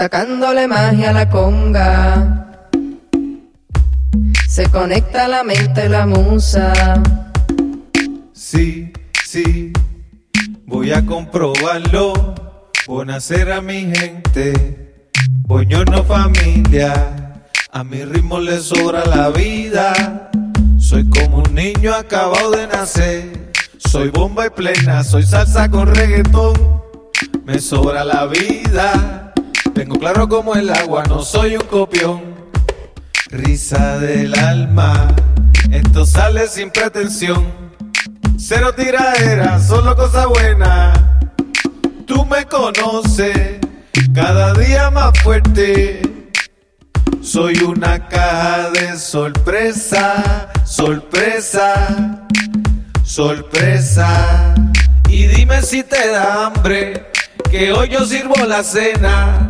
sacándole magia a la conga. Se conecta la mente la musa. Sí, sí, voy a comprobarlo. Conocer a mi gente, no familia. A mi ritmo le sobra la vida. Soy como un niño acabado de nacer. Soy bomba y plena, soy salsa con reggaetón. Me sobra la vida. Tengo claro como el agua, no soy un copión. Risa del alma, esto sale sin pretensión. Cero tiradera, solo cosa buena. Tú me conoces, cada día más fuerte. Soy una caja de sorpresa, sorpresa, sorpresa. Y dime si te da hambre, que hoy yo sirvo la cena,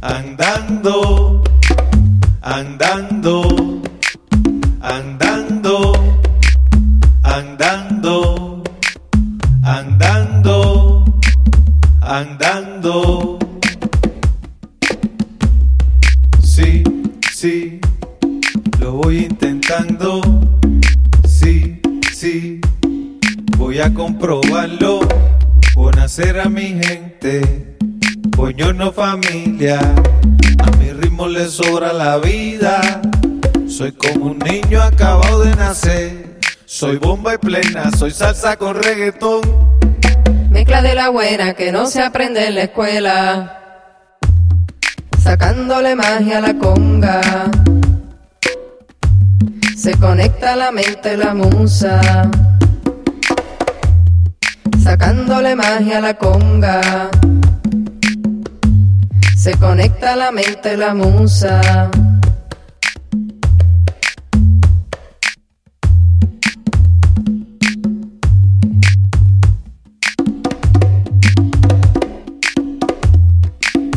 andando, andando, andando, andando, andando, andando. Sí, sí, lo voy intentando. Sí, sí, voy a comprobarlo. Conocer a mi gente, no familia. A mi ritmo le sobra la vida. Soy como un niño acabado de nacer. Soy bomba y plena, soy salsa con reggaetón. Mezcla de la buena que no se aprende en la escuela sacándole magia a la conga. Se conecta la mente la musa, sacándole magia a la conga. Se conecta la mente la musa.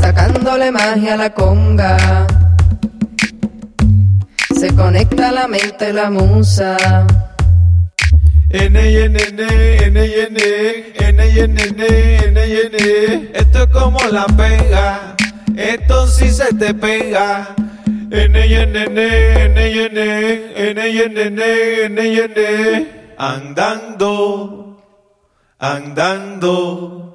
Sacándole magia a la conga. Se conecta la mente la musa. Esto es como la pega esto sí se te pega. Andando, andando.